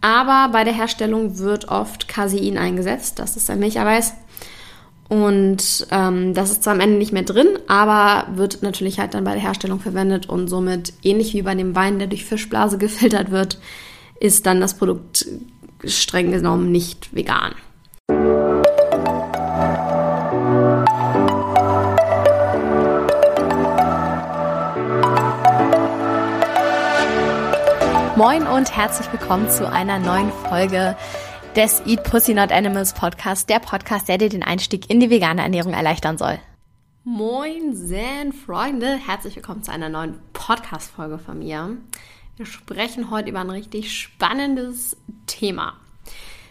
Aber bei der Herstellung wird oft Casein eingesetzt. Das ist ein Milcheiweiß. Und ähm, das ist zwar am Ende nicht mehr drin, aber wird natürlich halt dann bei der Herstellung verwendet und somit ähnlich wie bei dem Wein, der durch Fischblase gefiltert wird, ist dann das Produkt streng genommen nicht vegan. Moin und herzlich willkommen zu einer neuen Folge des Eat Pussy Not Animals Podcast, der Podcast, der dir den Einstieg in die vegane Ernährung erleichtern soll. Moin, Zen Freunde, herzlich willkommen zu einer neuen Podcast-Folge von mir. Wir sprechen heute über ein richtig spannendes Thema.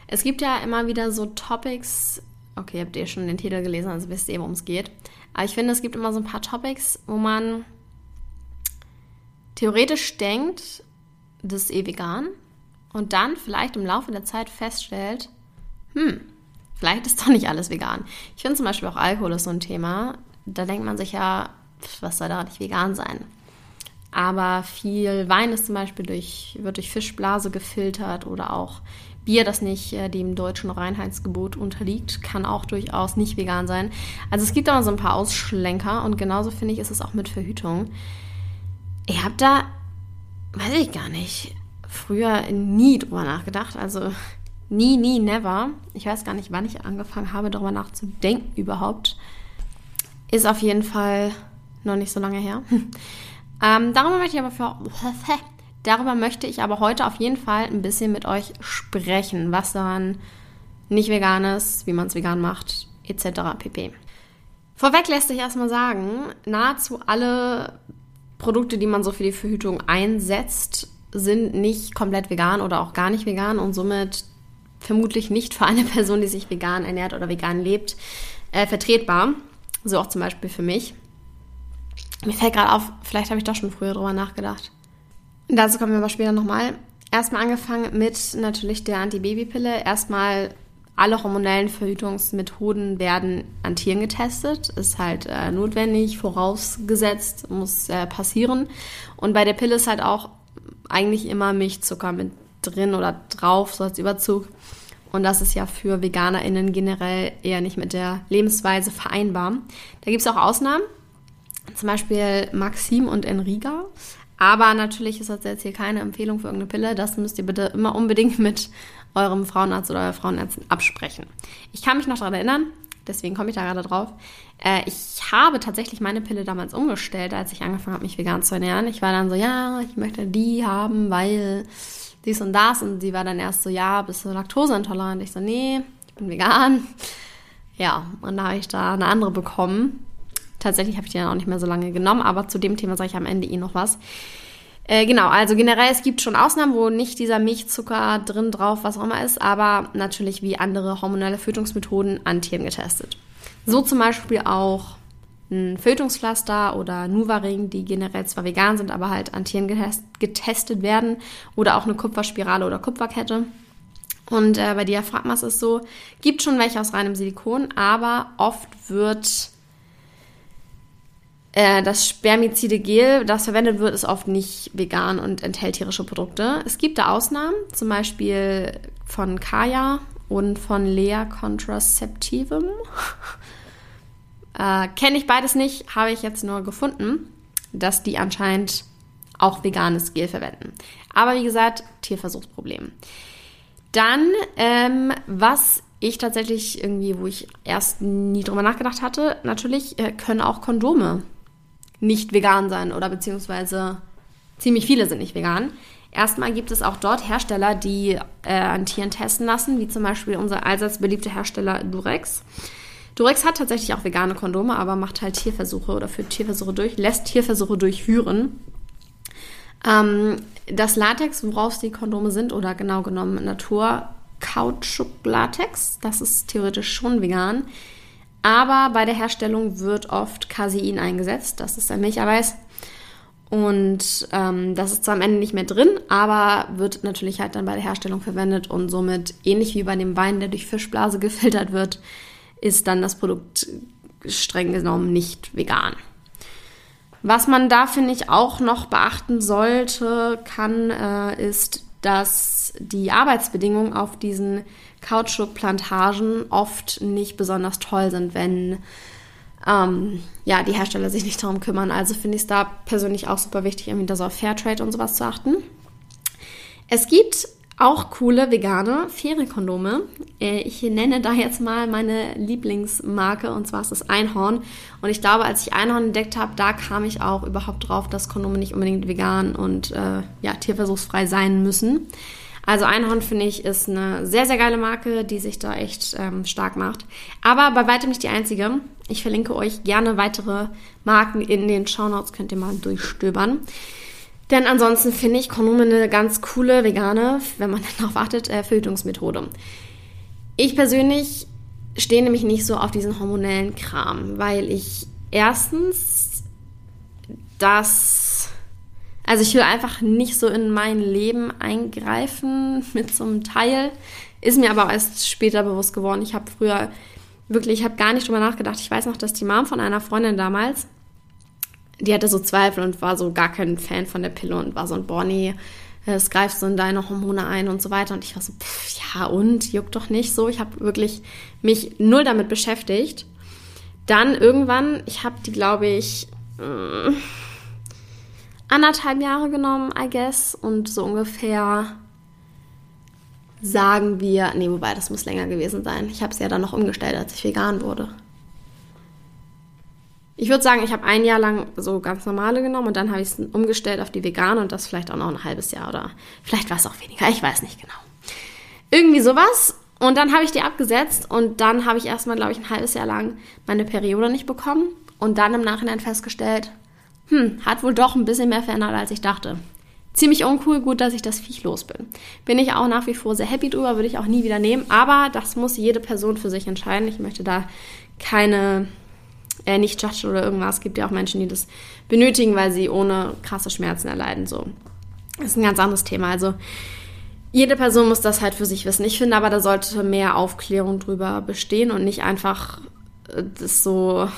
Es gibt ja immer wieder so Topics, okay, habt ihr schon den Titel gelesen, also wisst ihr, worum es geht. Aber ich finde, es gibt immer so ein paar Topics, wo man theoretisch denkt, das ist eh vegan und dann vielleicht im Laufe der Zeit feststellt, hm, vielleicht ist doch nicht alles vegan. Ich finde zum Beispiel auch Alkohol ist so ein Thema. Da denkt man sich ja, was soll da nicht vegan sein? Aber viel Wein ist zum Beispiel durch, wird durch Fischblase gefiltert oder auch Bier, das nicht äh, dem deutschen Reinheitsgebot unterliegt, kann auch durchaus nicht vegan sein. Also es gibt aber so ein paar Ausschlenker und genauso finde ich ist es auch mit Verhütung. Ihr habt da weiß ich gar nicht, früher nie drüber nachgedacht. Also nie, nie, never. Ich weiß gar nicht, wann ich angefangen habe, darüber nachzudenken überhaupt. Ist auf jeden Fall noch nicht so lange her. ähm, darüber möchte ich aber für, darüber möchte ich aber heute auf jeden Fall ein bisschen mit euch sprechen, was daran nicht vegan ist, wie man es vegan macht, etc. pp. Vorweg lässt sich erstmal sagen, nahezu alle Produkte, die man so für die Verhütung einsetzt, sind nicht komplett vegan oder auch gar nicht vegan und somit vermutlich nicht für eine Person, die sich vegan ernährt oder vegan lebt, äh, vertretbar. So auch zum Beispiel für mich. Mir fällt gerade auf, vielleicht habe ich doch schon früher drüber nachgedacht. Dazu kommen wir aber später nochmal. Erstmal angefangen mit natürlich der Antibabypille. Erstmal alle hormonellen Verhütungsmethoden werden an Tieren getestet. Ist halt äh, notwendig, vorausgesetzt, muss äh, passieren. Und bei der Pille ist halt auch eigentlich immer Milchzucker mit drin oder drauf, so als Überzug. Und das ist ja für VeganerInnen generell eher nicht mit der Lebensweise vereinbar. Da gibt es auch Ausnahmen, zum Beispiel Maxim und Enriga. Aber natürlich ist das jetzt hier keine Empfehlung für irgendeine Pille. Das müsst ihr bitte immer unbedingt mit eurem Frauenarzt oder eurer Frauenärztin absprechen. Ich kann mich noch daran erinnern, deswegen komme ich da gerade drauf. Äh, ich habe tatsächlich meine Pille damals umgestellt, als ich angefangen habe, mich vegan zu ernähren. Ich war dann so, ja, ich möchte die haben, weil dies und das. Und sie war dann erst so, ja, bist du laktoseintolerant? Ich so, nee, ich bin vegan. Ja, und da habe ich da eine andere bekommen. Tatsächlich habe ich die dann auch nicht mehr so lange genommen, aber zu dem Thema sage ich am Ende eh noch was. Äh, genau, also generell, es gibt schon Ausnahmen, wo nicht dieser Milchzucker drin drauf, was auch immer ist, aber natürlich wie andere hormonelle Fötungsmethoden an Tieren getestet. So zum Beispiel auch ein Fötungspflaster oder Nuvaring, die generell zwar vegan sind, aber halt an Tieren getest getestet werden oder auch eine Kupferspirale oder Kupferkette. Und äh, bei Diaphragmas ist es so, gibt schon welche aus reinem Silikon, aber oft wird das spermizide Gel, das verwendet wird, ist oft nicht vegan und enthält tierische Produkte. Es gibt da Ausnahmen, zum Beispiel von Kaya und von Lea Contraceptivum. äh, Kenne ich beides nicht, habe ich jetzt nur gefunden, dass die anscheinend auch veganes Gel verwenden. Aber wie gesagt, Tierversuchsproblem. Dann, ähm, was ich tatsächlich irgendwie, wo ich erst nie drüber nachgedacht hatte, natürlich äh, können auch Kondome nicht vegan sein oder beziehungsweise ziemlich viele sind nicht vegan. Erstmal gibt es auch dort Hersteller, die äh, an Tieren testen lassen, wie zum Beispiel unser allseits beliebter Hersteller Durex. Durex hat tatsächlich auch vegane Kondome, aber macht halt Tierversuche oder führt Tierversuche durch, lässt Tierversuche durchführen. Ähm, das Latex, woraus die Kondome sind, oder genau genommen Natur Kautschuk-Latex, das ist theoretisch schon vegan, aber bei der Herstellung wird oft Casein eingesetzt. Das ist ein Milcheiweiß. Und ähm, das ist zwar am Ende nicht mehr drin, aber wird natürlich halt dann bei der Herstellung verwendet und somit ähnlich wie bei dem Wein, der durch Fischblase gefiltert wird, ist dann das Produkt streng genommen nicht vegan. Was man da, finde ich, auch noch beachten sollte, kann, äh, ist dass die Arbeitsbedingungen auf diesen Kautschukplantagen oft nicht besonders toll sind, wenn ähm, ja, die Hersteller sich nicht darum kümmern. Also finde ich es da persönlich auch super wichtig, irgendwie da so auf Fairtrade und sowas zu achten. Es gibt auch coole vegane Ferienkondome. Äh, ich nenne da jetzt mal meine Lieblingsmarke und zwar ist das Einhorn. Und ich glaube, als ich Einhorn entdeckt habe, da kam ich auch überhaupt drauf, dass Kondome nicht unbedingt vegan und äh, ja, tierversuchsfrei sein müssen. Also Einhorn finde ich ist eine sehr, sehr geile Marke, die sich da echt ähm, stark macht. Aber bei weitem nicht die einzige. Ich verlinke euch gerne weitere Marken in den Shownotes, könnt ihr mal durchstöbern. Denn ansonsten finde ich Kondome eine ganz coole vegane, wenn man darauf wartet, äh, Verhütungsmethode. Ich persönlich stehe nämlich nicht so auf diesen hormonellen Kram, weil ich erstens das, also ich will einfach nicht so in mein Leben eingreifen mit so einem Teil. Ist mir aber erst später bewusst geworden. Ich habe früher wirklich, ich habe gar nicht drüber nachgedacht. Ich weiß noch, dass die Mom von einer Freundin damals die hatte so Zweifel und war so gar kein Fan von der Pille und war so ein, boah, nee, es greift so in deine Hormone ein und so weiter. Und ich war so, pff, ja und, juckt doch nicht so. Ich habe wirklich mich null damit beschäftigt. Dann irgendwann, ich habe die, glaube ich, äh, anderthalb Jahre genommen, I guess. Und so ungefähr sagen wir, nee, wobei, das muss länger gewesen sein. Ich habe es ja dann noch umgestellt, als ich vegan wurde. Ich würde sagen, ich habe ein Jahr lang so ganz normale genommen und dann habe ich es umgestellt auf die vegane und das vielleicht auch noch ein halbes Jahr oder vielleicht war es auch weniger, ich weiß nicht genau. Irgendwie sowas. Und dann habe ich die abgesetzt und dann habe ich erstmal, glaube ich, ein halbes Jahr lang meine Periode nicht bekommen und dann im Nachhinein festgestellt, hm, hat wohl doch ein bisschen mehr verändert, als ich dachte. Ziemlich uncool, gut, dass ich das Viech los bin. Bin ich auch nach wie vor sehr happy drüber, würde ich auch nie wieder nehmen, aber das muss jede Person für sich entscheiden. Ich möchte da keine äh, nicht judgen oder irgendwas. Es gibt ja auch Menschen, die das benötigen, weil sie ohne krasse Schmerzen erleiden. So. Das ist ein ganz anderes Thema. Also jede Person muss das halt für sich wissen. Ich finde aber, da sollte mehr Aufklärung drüber bestehen und nicht einfach äh, das so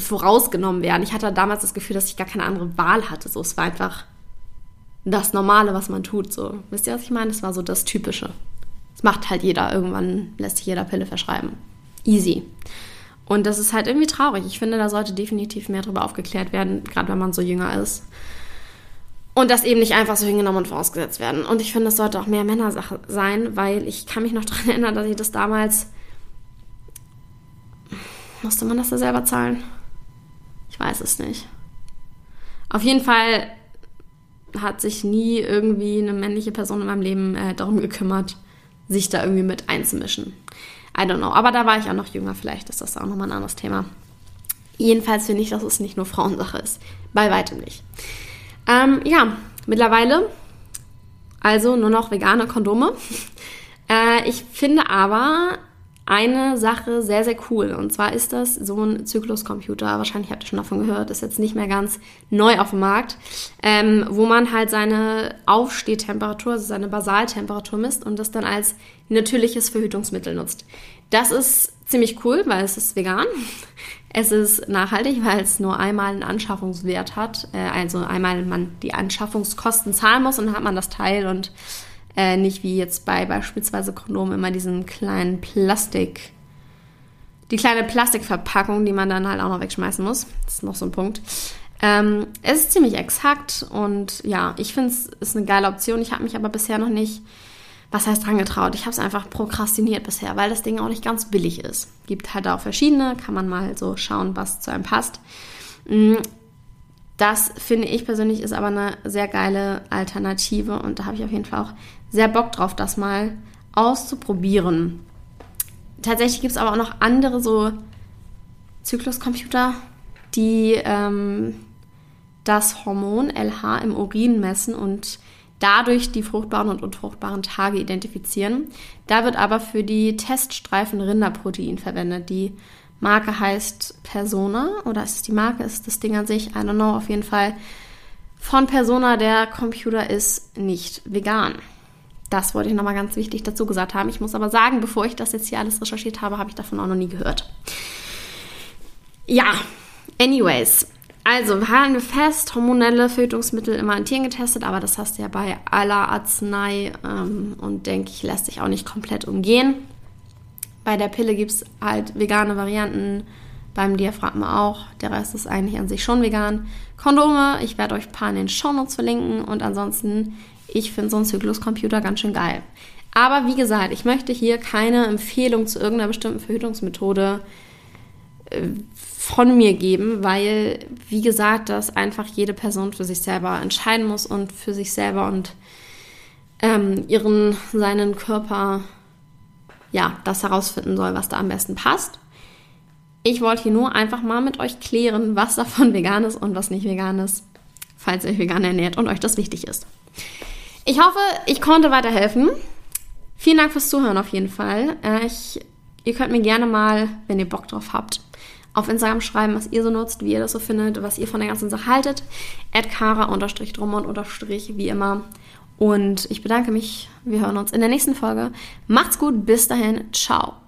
vorausgenommen werden. Ich hatte damals das Gefühl, dass ich gar keine andere Wahl hatte. So, es war einfach das Normale, was man tut. So, wisst ihr, was ich meine? Das war so das Typische. Das macht halt jeder. Irgendwann lässt sich jeder Pille verschreiben. Easy. Und das ist halt irgendwie traurig. Ich finde, da sollte definitiv mehr darüber aufgeklärt werden, gerade wenn man so jünger ist. Und das eben nicht einfach so hingenommen und vorausgesetzt werden. Und ich finde, das sollte auch mehr Männersache sein, weil ich kann mich noch daran erinnern, dass ich das damals. Musste man das da selber zahlen? Ich weiß es nicht. Auf jeden Fall hat sich nie irgendwie eine männliche Person in meinem Leben äh, darum gekümmert, sich da irgendwie mit einzumischen. I don't know. Aber da war ich auch noch jünger, vielleicht ist das auch nochmal ein anderes Thema. Jedenfalls finde ich, dass es nicht nur Frauensache ist. Bei weitem nicht. Ähm, ja, mittlerweile also nur noch vegane Kondome. äh, ich finde aber eine Sache sehr, sehr cool. Und zwar ist das so ein Zykluscomputer. Wahrscheinlich habt ihr schon davon gehört. Ist jetzt nicht mehr ganz neu auf dem Markt. Ähm, wo man halt seine Aufstehtemperatur, also seine Basaltemperatur misst und das dann als natürliches Verhütungsmittel nutzt. Das ist ziemlich cool, weil es ist vegan. Es ist nachhaltig, weil es nur einmal einen Anschaffungswert hat. Äh, also einmal man die Anschaffungskosten zahlen muss und dann hat man das Teil und äh, nicht wie jetzt bei beispielsweise Kondomen immer diesen kleinen Plastik, die kleine Plastikverpackung, die man dann halt auch noch wegschmeißen muss. Das ist noch so ein Punkt. Ähm, es ist ziemlich exakt und ja, ich finde es ist eine geile Option. Ich habe mich aber bisher noch nicht, was heißt dran getraut? Ich habe es einfach prokrastiniert bisher, weil das Ding auch nicht ganz billig ist. Gibt halt auch verschiedene, kann man mal so schauen, was zu einem passt. Das finde ich persönlich ist aber eine sehr geile Alternative und da habe ich auf jeden Fall auch sehr Bock drauf, das mal auszuprobieren. Tatsächlich gibt es aber auch noch andere so Zykluscomputer, die ähm, das Hormon LH im Urin messen und dadurch die fruchtbaren und unfruchtbaren Tage identifizieren. Da wird aber für die Teststreifen Rinderprotein verwendet. Die Marke heißt Persona oder ist es die Marke, ist das Ding an sich? I don't know, auf jeden Fall. Von Persona, der Computer ist nicht vegan. Das wollte ich nochmal ganz wichtig dazu gesagt haben. Ich muss aber sagen, bevor ich das jetzt hier alles recherchiert habe, habe ich davon auch noch nie gehört. Ja, anyways. Also, halten wir fest, hormonelle Verhütungsmittel immer an Tieren getestet, aber das hast du ja bei aller Arznei ähm, und denke ich, lässt sich auch nicht komplett umgehen. Bei der Pille gibt es halt vegane Varianten, beim Diaphragma auch. Der Rest ist eigentlich an sich schon vegan. Kondome, ich werde euch ein paar in den Shownotes verlinken und ansonsten, ich finde so einen Zykluscomputer ganz schön geil. Aber wie gesagt, ich möchte hier keine Empfehlung zu irgendeiner bestimmten Verhütungsmethode äh, von mir geben, weil, wie gesagt, das einfach jede Person für sich selber entscheiden muss und für sich selber und ähm, ihren, seinen Körper, ja, das herausfinden soll, was da am besten passt. Ich wollte hier nur einfach mal mit euch klären, was davon vegan ist und was nicht vegan ist, falls ihr euch vegan ernährt und euch das wichtig ist. Ich hoffe, ich konnte weiterhelfen. Vielen Dank fürs Zuhören auf jeden Fall. Äh, ich, ihr könnt mir gerne mal, wenn ihr Bock drauf habt, auf Instagram schreiben, was ihr so nutzt, wie ihr das so findet, was ihr von der ganzen Sache haltet. kara-drummond- wie immer. Und ich bedanke mich. Wir hören uns in der nächsten Folge. Macht's gut. Bis dahin. Ciao.